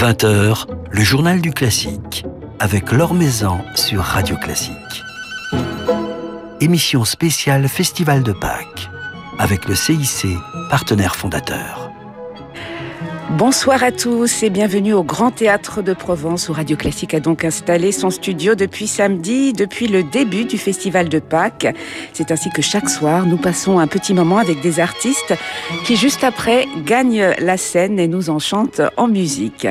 20h, le journal du classique, avec Laure Maison sur Radio Classique. Émission spéciale Festival de Pâques, avec le CIC, partenaire fondateur. Bonsoir à tous et bienvenue au Grand Théâtre de Provence où Radio Classique a donc installé son studio depuis samedi, depuis le début du Festival de Pâques. C'est ainsi que chaque soir, nous passons un petit moment avec des artistes qui juste après gagnent la scène et nous enchantent en musique.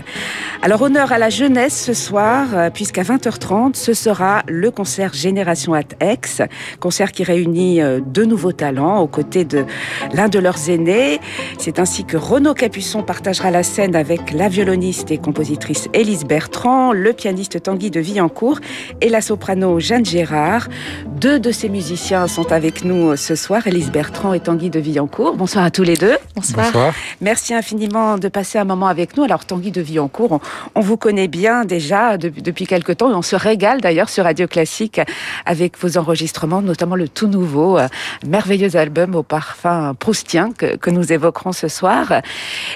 Alors honneur à la jeunesse ce soir, puisqu'à 20h30, ce sera le concert Génération at Aix, concert qui réunit euh, deux nouveaux talents aux côtés de l'un de leurs aînés. C'est ainsi que Renaud Capuçon partagera la scène avec la violoniste et compositrice Élise Bertrand, le pianiste Tanguy de Villancourt et la soprano Jeanne Gérard. Deux de ces musiciens sont avec nous ce soir, Élise Bertrand et Tanguy de Villancourt. Bonsoir à tous les deux. Bonsoir. Merci infiniment de passer un moment avec nous. Alors Tanguy de Villancourt, on, vous connaît bien déjà depuis quelques temps et on se régale d'ailleurs sur Radio Classique avec vos enregistrements, notamment le tout nouveau, euh, merveilleux album au parfum proustien que, que nous évoquerons ce soir.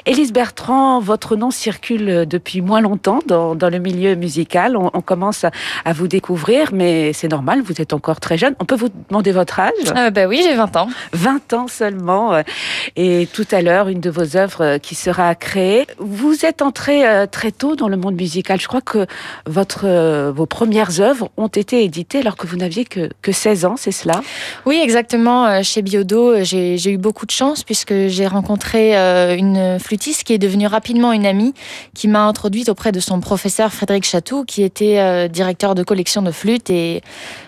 Élise Bertrand, votre nom circule depuis moins longtemps dans, le milieu musical. On, commence à, vous découvrir, mais c'est normal, vous êtes encore très jeune. On peut vous demander votre âge? Euh, Ben oui, j'ai 20 ans. 20 ans seulement. Et tout à l'heure, une de vos œuvres qui sera créée. Vous êtes entré euh, très tôt dans le monde musical. Je crois que votre, euh, vos premières œuvres ont été éditées alors que vous n'aviez que, que 16 ans, c'est cela? Oui, exactement. Chez Biodo, j'ai eu beaucoup de chance puisque j'ai rencontré une flûtiste qui est devenue rapidement une amie qui m'a introduite auprès de son professeur Frédéric Chatou, qui était euh, directeur de collection de flûte. Et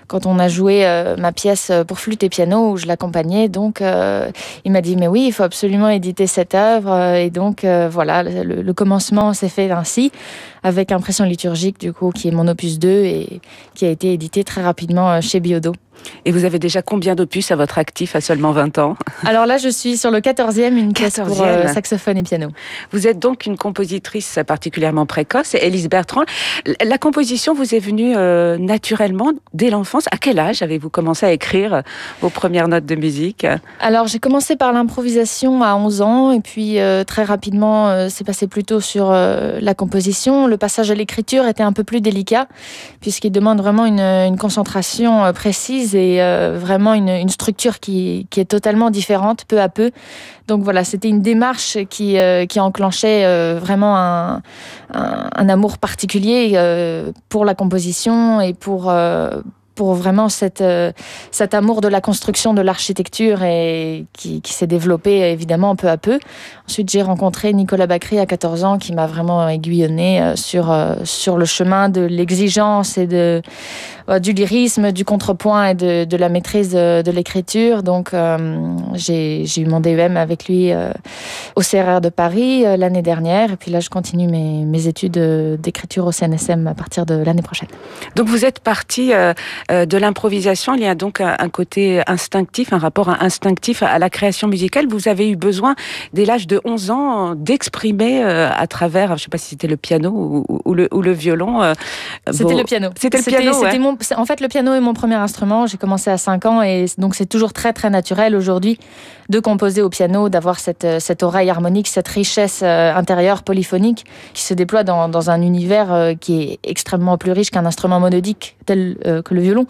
quand on a joué euh, ma pièce pour flûte et piano, où je l'accompagnais, donc euh, il m'a dit mais oui, il faut absolument éditer cette œuvre. Et donc voilà, le commencement s'est fait ainsi, avec Impression liturgique, du coup, qui est mon opus 2 et qui a été édité très rapidement chez Biodo. Et vous avez déjà combien d'opus à votre actif à seulement 20 ans? Alors là, je suis sur le 14e, une pièce pour euh, saxophone et piano. Vous êtes donc une compositrice particulièrement précoce, Élise Bertrand. La composition vous est venue euh, naturellement dès l'enfance. À quel âge avez-vous commencé à écrire vos premières notes de musique? Alors j'ai commencé par l'improvisation à 11 ans et puis euh, très rapidement, c'est passé plutôt sur la composition. Le passage à l'écriture était un peu plus délicat puisqu'il demande vraiment une, concentration précise et euh, vraiment une, structure qui, est totalement différente peu à peu. Donc voilà, c'était une démarche qui, euh, qui enclenchait euh, vraiment un, amour particulier pour la composition et pour pour vraiment cette, cet amour de la construction de l'architecture et qui s'est développé évidemment peu à peu. Ensuite, j'ai rencontré Nicolas Bacry à 14 ans qui m'a vraiment aiguillonné sur, sur le chemin de l'exigence et de, euh, du lyrisme, du contrepoint et de, la maîtrise de, l'écriture. Donc, euh, j'ai eu mon DEM avec lui euh, au CRR de Paris l'année dernière. Et puis là, je continue mes, études d'écriture au CNSM à partir de l'année prochaine. Donc, vous êtes parti de l'improvisation. Il y a donc un, côté instinctif, un rapport instinctif à la création musicale. Vous avez eu besoin, dès l'âge de 11 ans, d'exprimer à travers, je ne sais pas si c'était le piano ou, le, ou le, violon. C'était le piano. C'était le piano. Mon en fait, le piano est mon premier instrument. J'ai commencé à 5 ans et donc c'est toujours très très naturel aujourd'hui de composer au piano, d'avoir cette, euh, cette oreille harmonique, cette richesse euh, intérieure polyphonique qui se déploie dans, dans un univers euh, qui est extrêmement plus riche qu'un instrument monodique tel que le violon.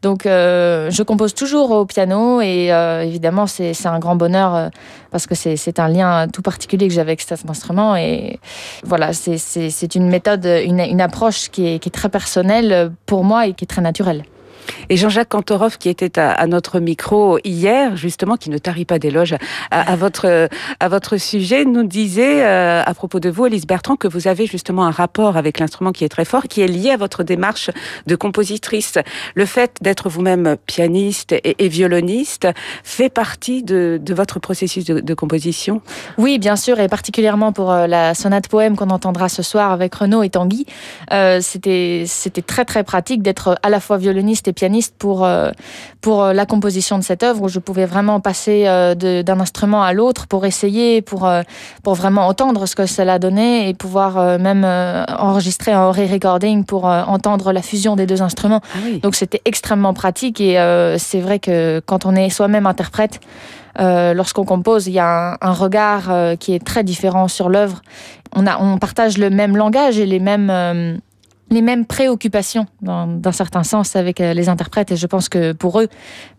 Donc je compose toujours au piano et évidemment c'est un grand bonheur parce que c'est un lien tout particulier que j'avais avec cet instrument et voilà, c'est une méthode, une, une approche qui est, qui est très personnelle pour moi et qui est très naturelle. Et Jean-Jacques Kantorov, qui était à, notre micro hier, justement, qui ne tarit pas d'éloges à, votre, à votre sujet, nous disait euh, à propos de vous, Elise Bertrand, que vous avez justement un rapport avec l'instrument qui est très fort, qui est lié à votre démarche de compositrice. Le fait d'être vous-même pianiste et, violoniste fait partie de, votre processus de, composition? Oui, bien sûr, et particulièrement pour euh, la sonate poème qu'on entendra ce soir avec Renaud et Tanguy. Euh, C'était très très pratique d'être à la fois violoniste et pianiste pour, euh, pour euh, la composition de cette œuvre, où je pouvais vraiment passer euh, d'un instrument à l'autre pour essayer, pour, pour vraiment entendre ce que cela donnait et pouvoir même enregistrer un re-recording pour entendre la fusion des deux instruments. Ah Donc c'était extrêmement pratique et c'est vrai que quand on est soi-même interprète, lorsqu'on compose, il y a un, regard qui est très différent sur l'œuvre on, a, on partage le même langage et les mêmes les mêmes préoccupations d'un certain sens avec euh, les interprètes et je pense que pour eux,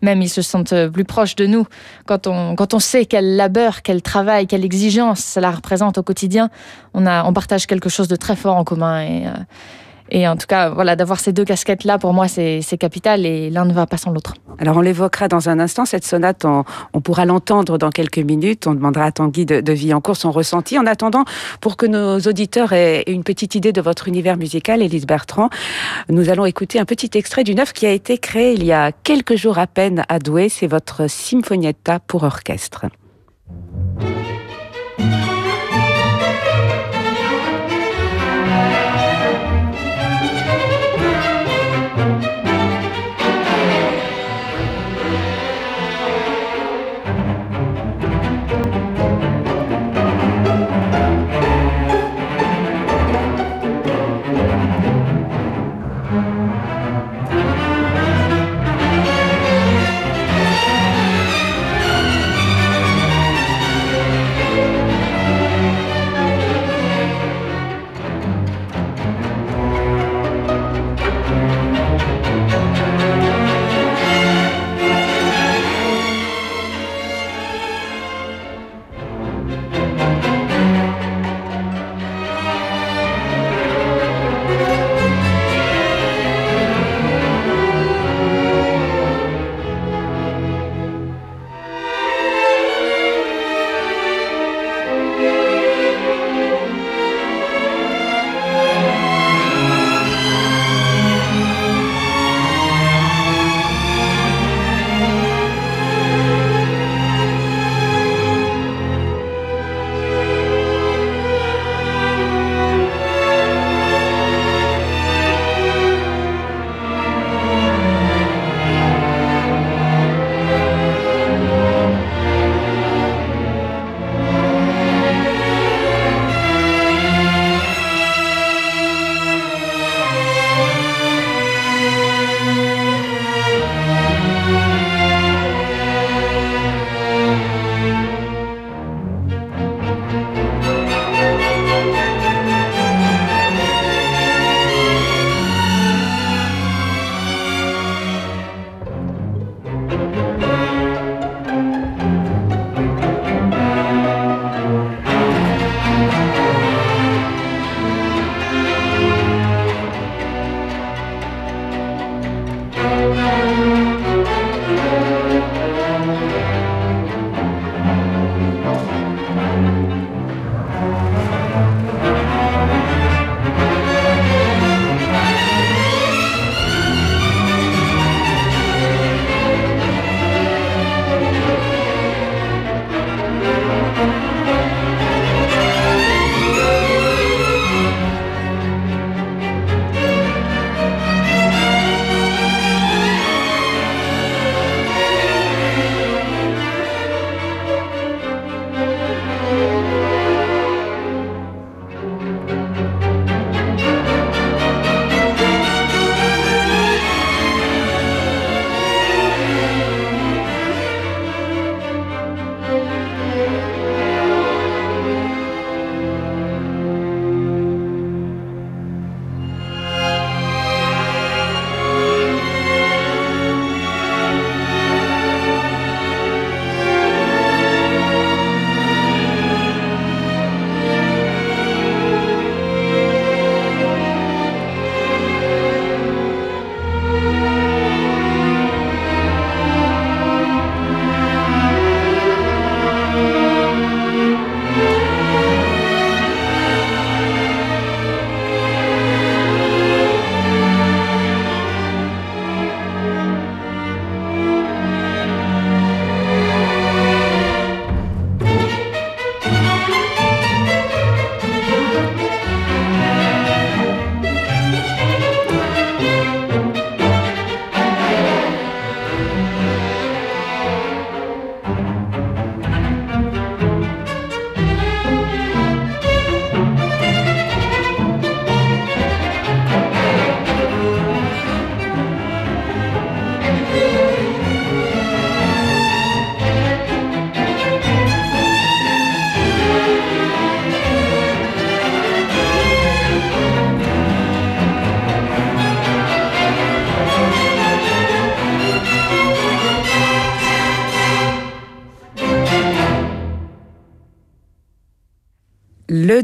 même ils se sentent euh, plus proches de nous quand on, quand on sait quel labeur, quel travail, quelle exigence cela représente au quotidien. On, a, on partage quelque chose de très fort en commun et, euh, et en tout cas, voilà, d'avoir ces deux casquettes-là, pour moi, c'est capital et l'un ne va pas sans l'autre. Alors, on l'évoquera dans un instant. Cette sonate, on, pourra l'entendre dans quelques minutes. On demandera à Tanguy de, de vie en cours son ressenti. En attendant, pour que nos auditeurs aient une petite idée de votre univers musical, Élise Bertrand, nous allons écouter un petit extrait d'une œuvre qui a été créée il y a quelques jours à peine à Douai. C'est votre Symphonietta pour orchestre.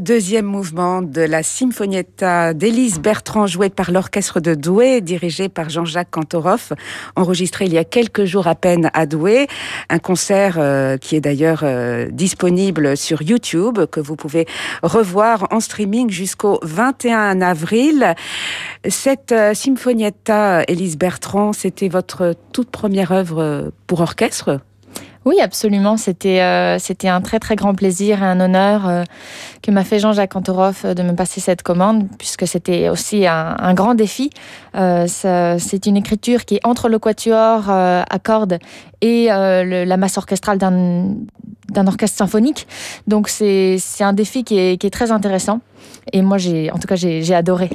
Deuxième mouvement de la Sinfonietta d'Élise Bertrand, joué par l'orchestre de Douai, dirigé par Jean-Jacques Cantoroff, enregistré il y a quelques jours à peine à Douai. Un concert euh, qui est d'ailleurs euh, disponible sur YouTube, que vous pouvez revoir en streaming jusqu'au 21 avril. Cette euh, Sinfonietta, Élise Bertrand, c'était votre toute première œuvre pour orchestre? Oui, absolument. C'était euh, c'était un très très grand plaisir et un honneur euh, que m'a fait Jean-Jacques Antoroff euh, de me passer cette commande, puisque c'était aussi un, grand défi. c'est une écriture qui est entre le quatuor à cordes et la masse orchestrale d'un orchestre symphonique. Donc c'est un défi qui est, qui est très intéressant. Et moi, en tout cas, j'ai adoré.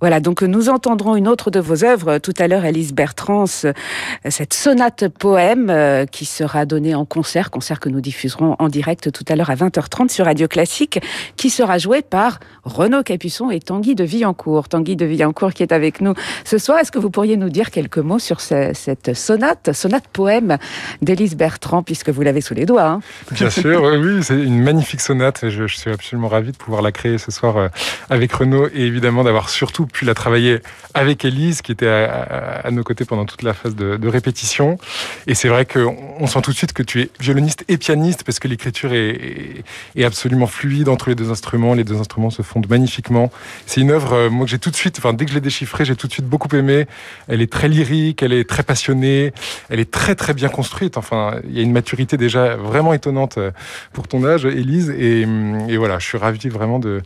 Voilà, donc nous entendrons une autre de vos œuvres tout à l'heure, Alice Bertrand, cette sonate poème euh, qui sera donnée en concert, concert que nous diffuserons en direct tout à l'heure à 20h30 sur Radio Classique, qui sera joué par Renaud Capuçon et Tanguy de Villancourt. Tanguy de Villancourt qui est avec nous ce soir. Est-ce que vous pourriez nous dire quelques mots sur cette sonate, sonate poème d'Élise Bertrand, puisque vous l'avez sous les doigts hein? Bien sûr, oui, c'est une magnifique sonate. Je, je, suis absolument ravi de pouvoir la créer ce soir euh, avec Renaud et évidemment d'avoir surtout pu la travailler avec Elise, qui était à, nos côtés pendant toute la phase de, répétition. Et c'est vrai qu'on sent tout de suite que tu es violoniste et pianiste, parce que l'écriture est, absolument fluide entre les deux instruments. Les deux instruments se fondent magnifiquement. C'est une œuvre, euh, moi, que j'ai tout de suite, enfin, dès que je l'ai déchiffrée, j'ai tout de suite beaucoup aimé. Elle est très lyrique, elle est très passionnée, elle est très, très bien construite. Enfin, il y a une maturité déjà vraiment étonnante euh, pour ton âge, Elise. Et, et voilà, je suis ravi vraiment de,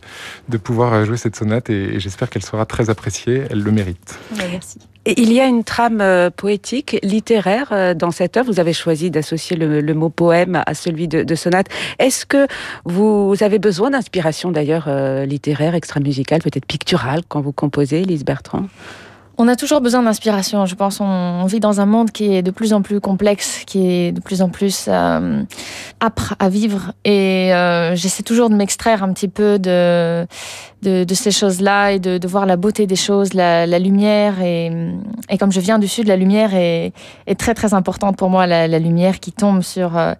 pouvoir jouer cette sonate et, et j'espère qu'elle sera très appréciée, elle le mérite. Merci. Et il y a une trame euh, poétique, littéraire euh, dans cette œuvre. Vous avez choisi d'associer le, mot poème à celui de, sonate. Est-ce que vous avez besoin d'inspiration d'ailleurs euh, littéraire, extra-musicale, peut-être picturale quand vous composez, Lise Bertrand? On a toujours besoin d'inspiration. Je pense on, vit dans un monde qui est de plus en plus complexe, qui est de plus en plus âpre à vivre. Et j'essaie toujours de m'extraire un petit peu de, ces choses-là et de, voir la beauté des choses, la, lumière. Et, comme je viens du sud, la lumière est, très très importante pour moi. La, lumière qui tombe sur, euh,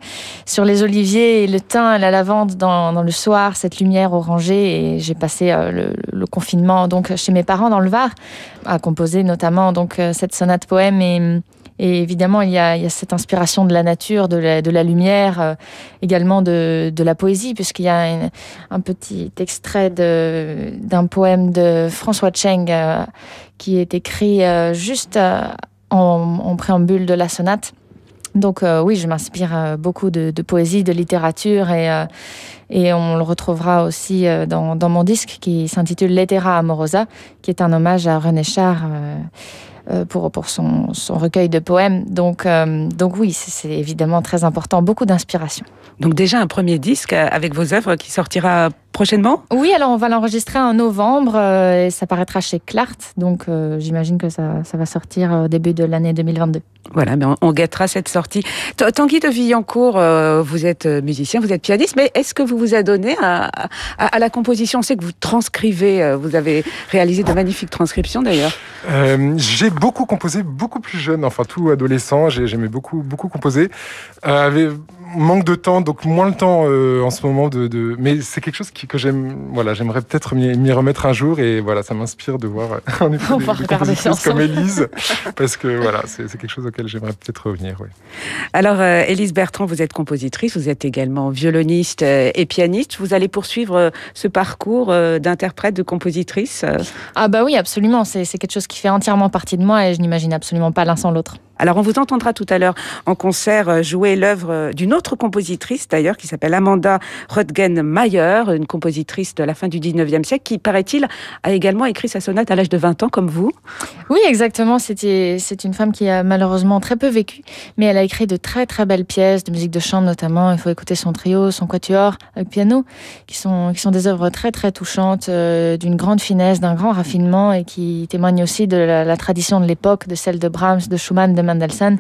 sur les oliviers et le thym, la lavande dans, le soir, cette lumière orangée. Et j'ai passé euh, le, confinement donc chez mes parents dans le Var à composer notamment donc euh, cette sonate poème et évidemment, il y a, cette inspiration de la nature, de la, lumière, euh, également de, la poésie, puisqu'il y a un petit extrait d'un poème de François Cheng euh, qui est écrit juste en, préambule de la sonate. Donc oui, je m'inspire beaucoup de, poésie, de littérature et, et on le retrouvera aussi dans, dans mon disque qui s'intitule Lettera Amorosa, qui est un hommage à René Char euh, pour, pour son, son, recueil de poèmes. Donc, euh, donc oui, c'est évidemment très important, beaucoup d'inspiration. Donc déjà un premier disque avec vos œuvres qui sortira prochainement? Oui, alors on va l'enregistrer en novembre euh, et ça paraîtra chez Clart. Donc j'imagine que ça, ça, va sortir au début de l'année 2022. Voilà, mais on, guettera cette sortie. Tanguy de Villancourt, vous êtes musicien, vous êtes pianiste, mais est-ce que vous vous adonnez à, à, à, la composition? On sait que vous transcrivez, vous avez réalisé de magnifiques transcriptions d'ailleurs. J'ai beaucoup composé, beaucoup plus jeune, enfin tout adolescent, j'aimais beaucoup, beaucoup composer. Euh, manque de temps, donc moins le temps euh, en ce moment de. de... Mais c'est quelque chose qui, que j'aime. Voilà, j'aimerais peut-être m'y remettre un jour et voilà, ça m'inspire de voir en effet des, comme Élise, parce que voilà, c'est quelque chose auquel j'aimerais peut-être revenir. Oui. Alors, euh, Élise Bertrand, vous êtes compositrice, vous êtes également violoniste euh, et pianiste. Vous allez poursuivre ce parcours d'interprète, de compositrice Ah bah oui, absolument. C'est quelque chose qui fait entièrement partie de moi et je n'imagine absolument pas l'un sans l'autre. Alors on vous entendra tout à l'heure en concert euh, jouer l'œuvre euh, d'une autre compositrice d'ailleurs qui s'appelle Amanda Röttgen-Mayer, une compositrice de la fin du 19e siècle qui, paraît-il, a également écrit sa sonate à l'âge de 20 ans comme vous. Oui, exactement. C'était, c'est une femme qui a malheureusement très peu vécu, mais elle a écrit de très très belles pièces de musique de chambre notamment. Il faut écouter son trio, son quatuor avec piano, qui sont, qui sont des œuvres très très touchantes, euh, d'une grande finesse, d'un grand raffinement et qui témoignent aussi de la, tradition de l'époque, de celle de Brahms, de Schumann, de Mendelssohn.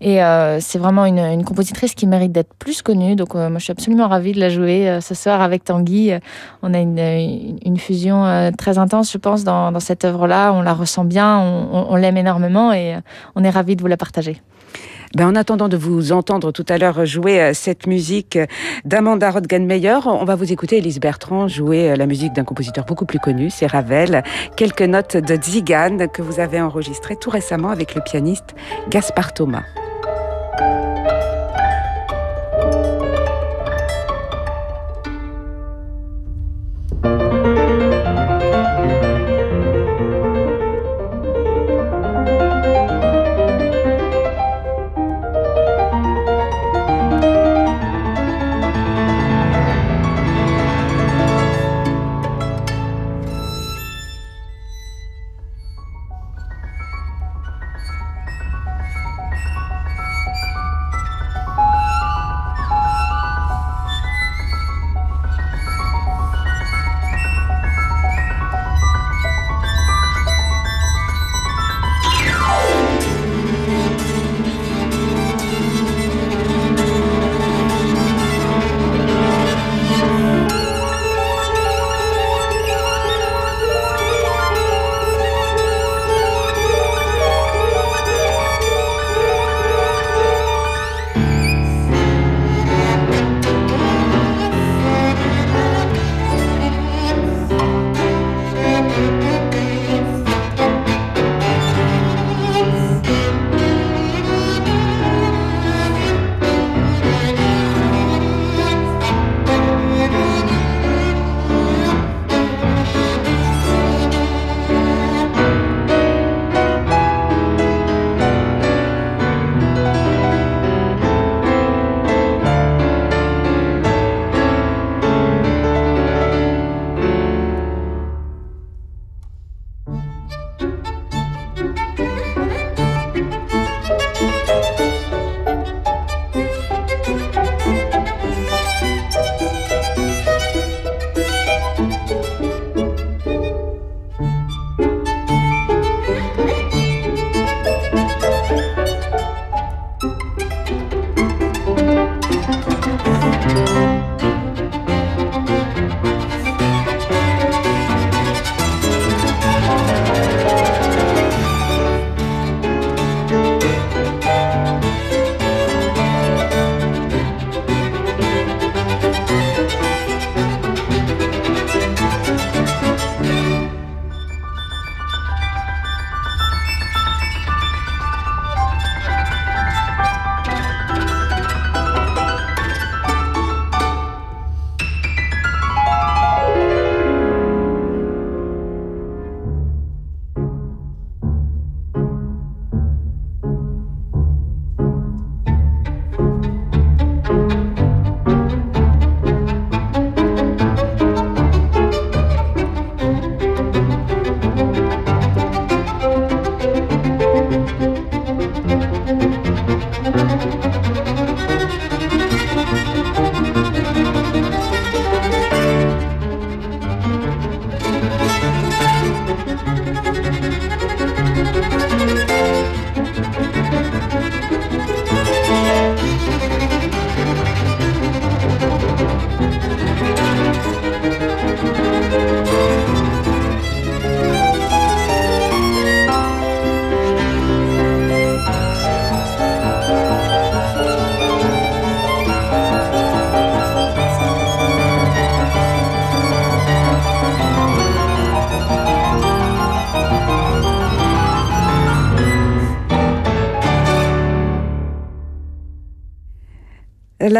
Et euh, c'est vraiment une, compositrice qui mérite d'être plus connue. Donc euh, moi, je suis absolument ravie de la jouer euh, ce soir avec Tanguy. On a une, fusion très intense, je pense, dans, cette œuvre-là. On la ressent bien, on, on l'aime énormément et on est ravis de vous la partager. Ben, en attendant de vous entendre tout à l'heure jouer cette musique d'Amanda Rodgenmeyer, on va vous écouter Elise Bertrand jouer la musique d'un compositeur beaucoup plus connu, c'est Ravel. Quelques notes de Zigan que vous avez enregistrées tout récemment avec le pianiste Gaspard Thomas.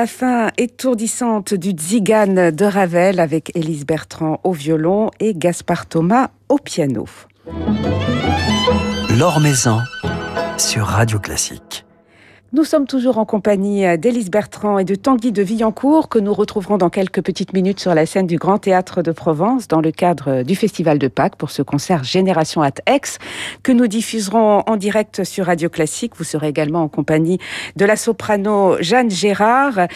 La fin étourdissante du Zigane de Ravel avec Élise Bertrand au violon et Gaspard Thomas au piano. L'Or Maison sur Radio Classique. Nous sommes toujours en compagnie euh, d'Élise Bertrand et de Tanguy de Villancourt que nous retrouverons dans quelques petites minutes sur la scène du Grand Théâtre de Provence dans le cadre euh, du Festival de Pâques pour ce concert Génération at Aix que nous diffuserons en direct sur Radio Classique. Vous serez également en compagnie de la soprano Jeanne Gérard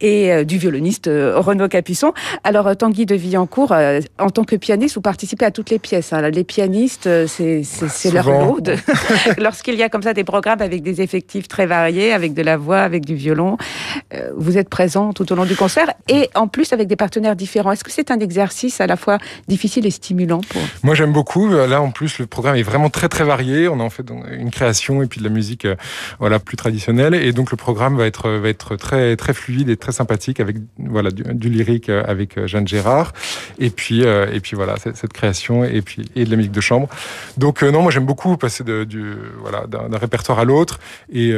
et euh, du violoniste Renaud Capuçon. Alors Tanguy de Villancourt, en tant que pianiste, vous participez à toutes les pièces. Hein. Les pianistes, c'est leur lot. Lorsqu'il y a comme ça des programmes avec des effectifs très variés, avec de la voix, avec du violon. Euh, vous êtes présent tout au long du concert et en plus avec des partenaires différents. Est-ce que c'est un exercice à la fois difficile et stimulant pour... Moi j'aime beaucoup. Là en plus le programme est vraiment très très varié. On en fait une création et puis de la musique voilà plus traditionnelle et donc le programme va être va être très très fluide et très sympathique avec voilà du, lyrique avec Jeanne Gérard et puis et puis voilà cette, création et puis et de la musique de chambre. Donc non moi j'aime beaucoup passer du voilà d'un répertoire à l'autre et,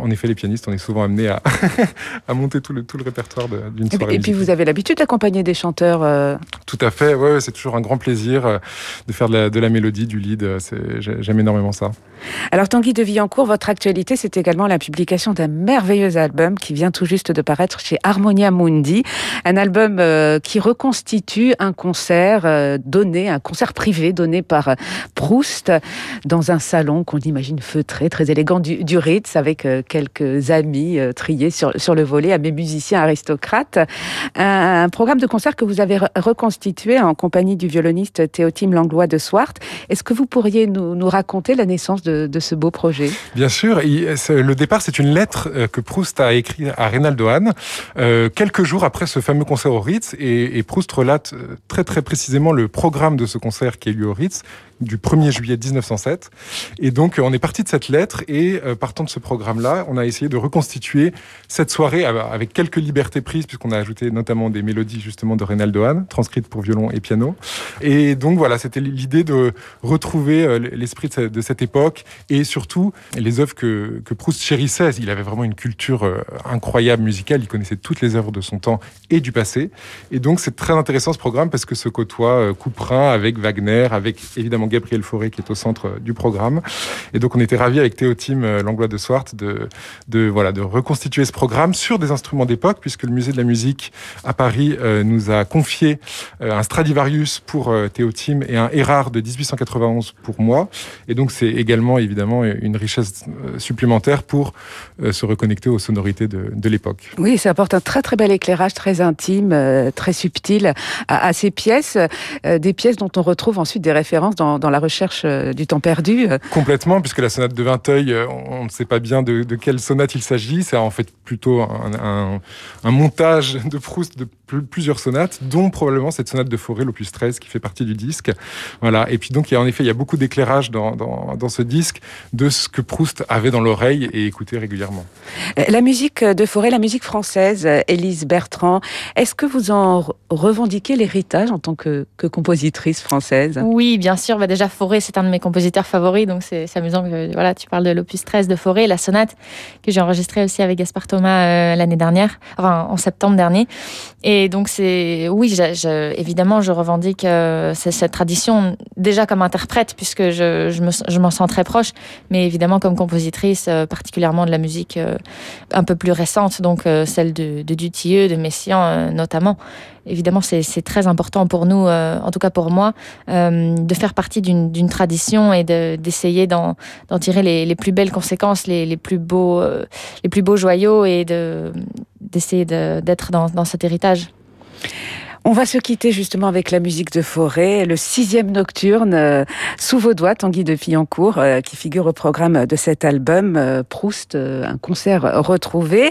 en effet les pianistes on est souvent amenés à, à monter tout le tout le répertoire d'une soirée. Et puis vous avez l'habitude d'accompagner des chanteurs. Euh, tout à fait ouais, c'est toujours un grand plaisir euh, de faire de la, de la mélodie du lead. J'aime énormément ça. Alors Tanguy de Villancourt, votre actualité, c'est également la publication d'un merveilleux album qui vient tout juste de paraître chez Harmonia Mundi, un album euh, qui reconstitue un concert euh, donné, un concert privé donné par Proust dans un salon qu'on imagine feutré, très élégant du, du Ritz, avec euh, quelques amis triés sur, sur le volet, à mes musiciens aristocrates. Un, programme de concert que vous avez reconstitué en compagnie du violoniste Théotime Langlois de Swart. Est-ce que vous pourriez nous, nous raconter la naissance de, ce beau projet? Bien sûr. le départ, c'est une lettre euh, que Proust a écrite à Reynaldo Hahn euh, quelques jours après ce fameux concert au Ritz. Et, Proust relate euh, très très précisément le programme de ce concert qui a eu au Ritz du 1er juillet 1907. Et donc, on est parti de cette lettre et euh, partant de ce programme-là, on a essayé de reconstituer cette soirée avec quelques libertés prises, puisqu'on a ajouté notamment des mélodies justement de Reynaldo Hahn, transcrites pour violon et piano. Et donc, voilà, c'était l'idée de retrouver euh, l'esprit de cette époque et surtout les œuvres que, que Proust chérissait. Il avait vraiment une culture euh, incroyable musicale, il connaissait toutes les œuvres de son temps et du passé. Et donc, c'est très intéressant ce programme parce que ce côtoie Couperin avec Wagner, avec évidemment Gabriel Fauré qui est au centre euh, du programme. Et donc on était ravis avec Théotime euh, Langlois de Swart de, de, voilà, de reconstituer ce programme sur des instruments d'époque, puisque le musée de la musique à Paris euh, nous a confié un Stradivarius pour Théotime et un Erard de 1891 pour moi. Et donc c'est également évidemment une richesse supplémentaire pour se reconnecter aux sonorités de, de l'époque. Oui, ça apporte un très très bel éclairage, très intime, très subtil à ces pièces, des pièces dont on retrouve ensuite des références dans dans, la recherche euh, du temps perdu. Complètement, puisque la sonate de Vinteuil, euh, on ne sait pas bien de, quelle sonate il s'agit. C'est en fait plutôt un, montage de Proust de plusieurs sonates, dont probablement cette sonate de Forêt, l'opus 13, qui fait partie du disque. Voilà. Et puis donc, il y a, en effet, il y a beaucoup d'éclairage dans, dans, ce disque de ce que Proust avait dans l'oreille et écoutait régulièrement. Euh, la musique de Forêt, la musique française, Élise Bertrand, est-ce que vous en revendiquez l'héritage en tant que, que compositrice française? Oui, bien sûr. Déjà, Forêt, c'est un de mes compositeurs favoris, donc c'est amusant que voilà, tu parles de l'opus 13 de Forêt, la sonate que j'ai enregistrée aussi avec Gaspard Thomas euh, l'année dernière, enfin en septembre dernier. Et donc, c'est oui, évidemment, je revendique euh, cette tradition déjà comme interprète, puisque je, je m'en sens très proche, mais évidemment comme compositrice, euh, particulièrement de la musique un peu plus récente, donc celle de, de Dutilleux, de Messiaen notamment évidemment, c'est très important pour nous, euh, en tout cas pour moi, euh, de faire partie d'une tradition et d'essayer d'en tirer les, plus belles conséquences, les, plus, beaux, euh, les plus beaux joyaux et d'essayer d'être dans, dans cet héritage. On va se quitter justement avec la musique de Forêt, le sixième nocturne euh, sous vos doigts, Tanguy de Fillancourt, euh, qui figure au programme de cet album euh, Proust, un concert retrouvé.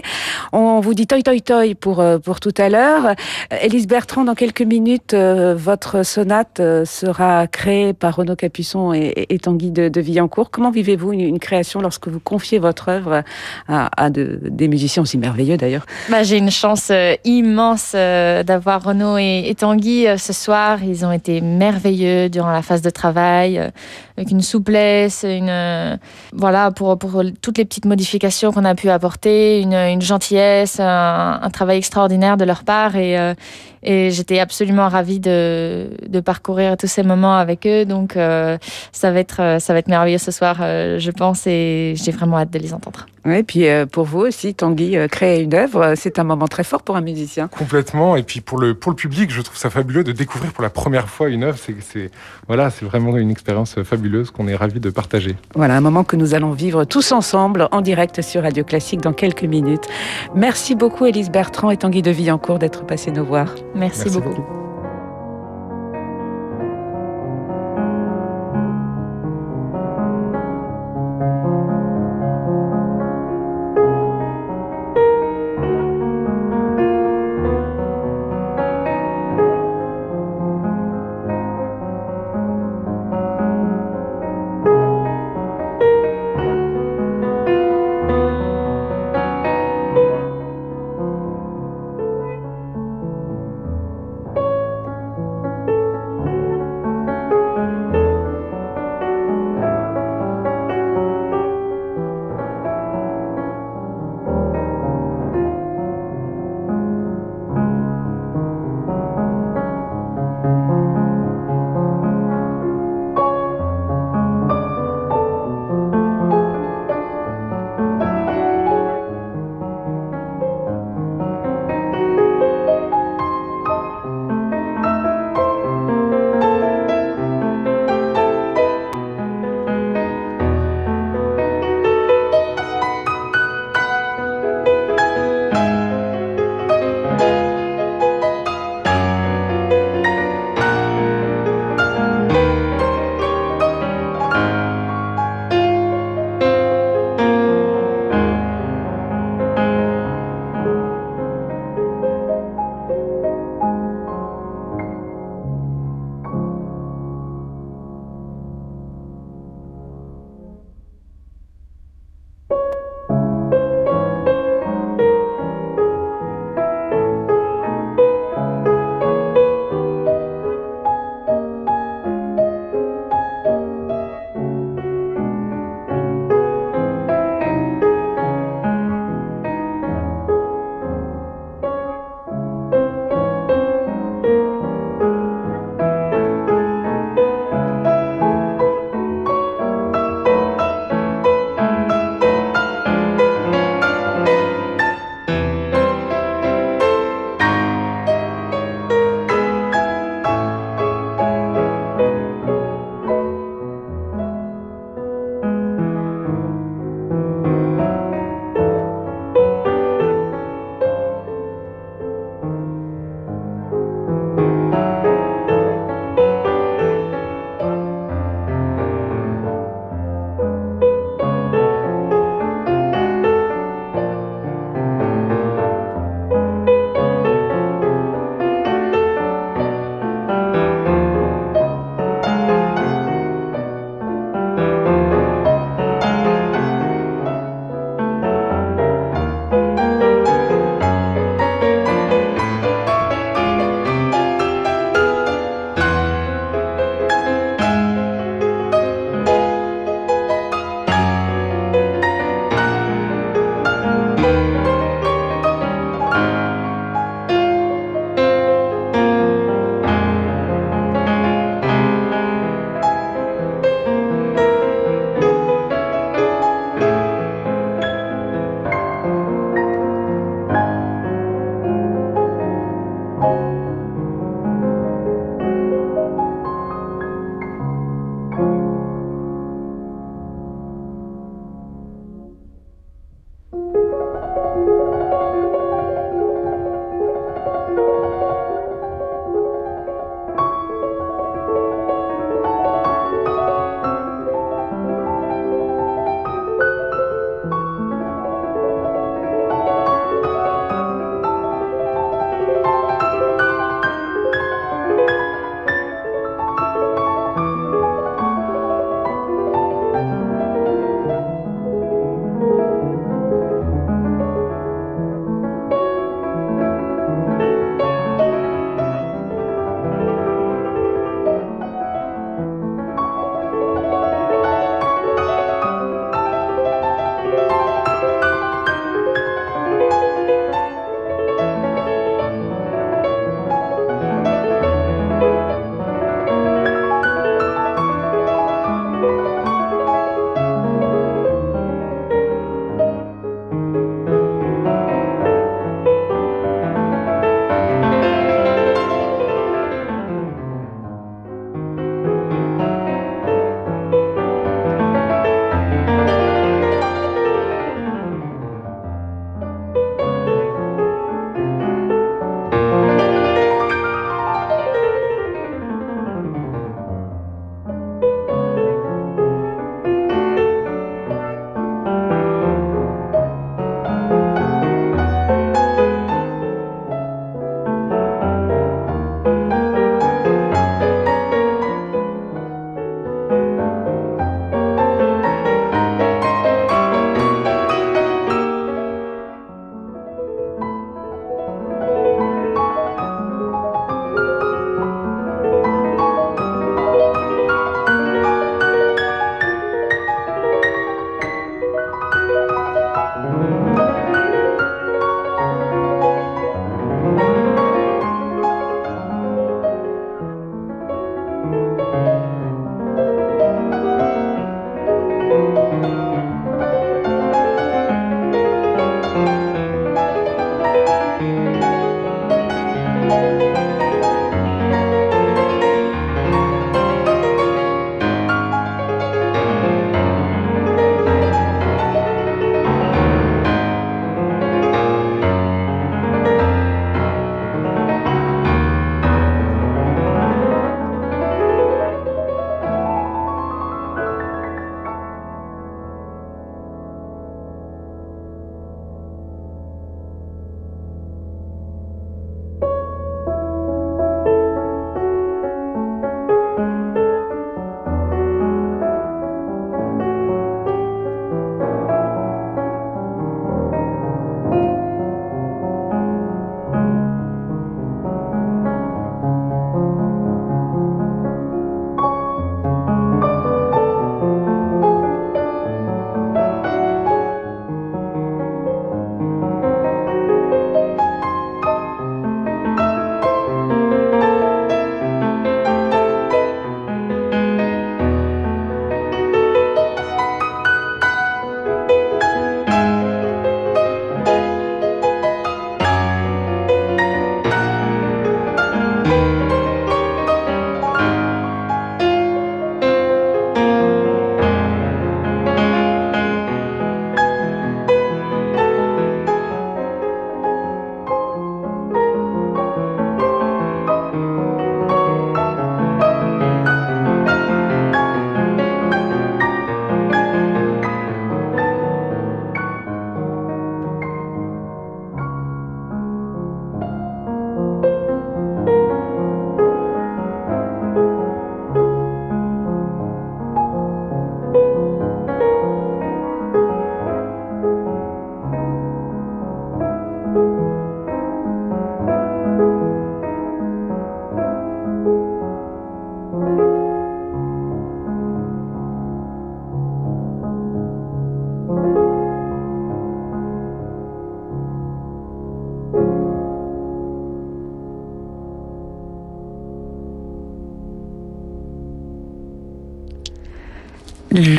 On vous dit toi toi toi pour pour tout à l'heure. Élise Bertrand, dans quelques minutes, votre sonate sera créée par Renaud Capuçon et, Tanguy de, de Villancourt. Comment vivez-vous une, création lorsque vous confiez votre œuvre à, des musiciens aussi merveilleux d'ailleurs? Bah, J'ai une chance immense d'avoir Renaud et et, Tanguy, euh, ce soir, ils ont été merveilleux durant la phase de travail, euh, avec une souplesse, une euh, voilà pour, pour toutes les petites modifications qu'on a pu apporter, une, gentillesse, un, travail extraordinaire de leur part. Et, et j'étais absolument ravie de, de, parcourir tous ces moments avec eux. Donc ça va être ça va être merveilleux ce soir, je pense, et j'ai vraiment hâte de les entendre. Oui, puis pour vous aussi, Tanguy, créer une œuvre, c'est un moment très fort pour un musicien. Complètement, et puis pour le pour le public je trouve ça fabuleux de découvrir pour la première fois une œuvre. C'est voilà, c'est vraiment une expérience fabuleuse qu'on est ravi de partager. Voilà, un moment que nous allons vivre tous ensemble en direct sur Radio Classique dans quelques minutes. Merci beaucoup, Élise Bertrand et Tanguy de Villancourt d'être passés nous voir. Merci, beaucoup.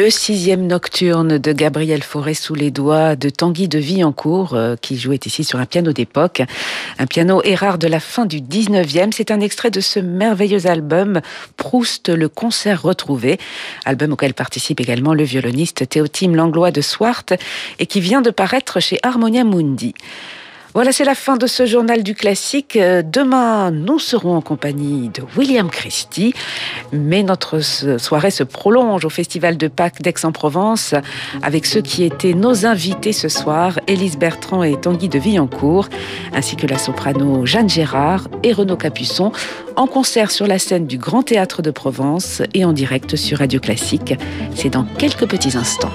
Le sixième nocturne de Gabriel Fauré sous les doigts de Tanguy de Villancourt, euh, qui jouait ici sur un piano d'époque. Un piano rare de la fin du 19e. C'est un extrait de ce merveilleux album, Proust, le concert retrouvé. Album auquel participe également le violoniste Théotime Langlois de Swart et qui vient de paraître chez Harmonia Mundi. Voilà, c'est la fin de ce journal du classique. Euh, demain, nous serons en compagnie de William Christie, mais notre soirée se prolonge au Festival de Pâques d'Aix-en-Provence avec ceux qui étaient nos invités ce soir, Élise Bertrand et Tanguy de Villancourt, ainsi que la soprano Jeanne Gérard et Renaud Capuçon, en concert sur la scène du Grand Théâtre de Provence et en direct sur Radio Classique. C'est dans quelques petits instants.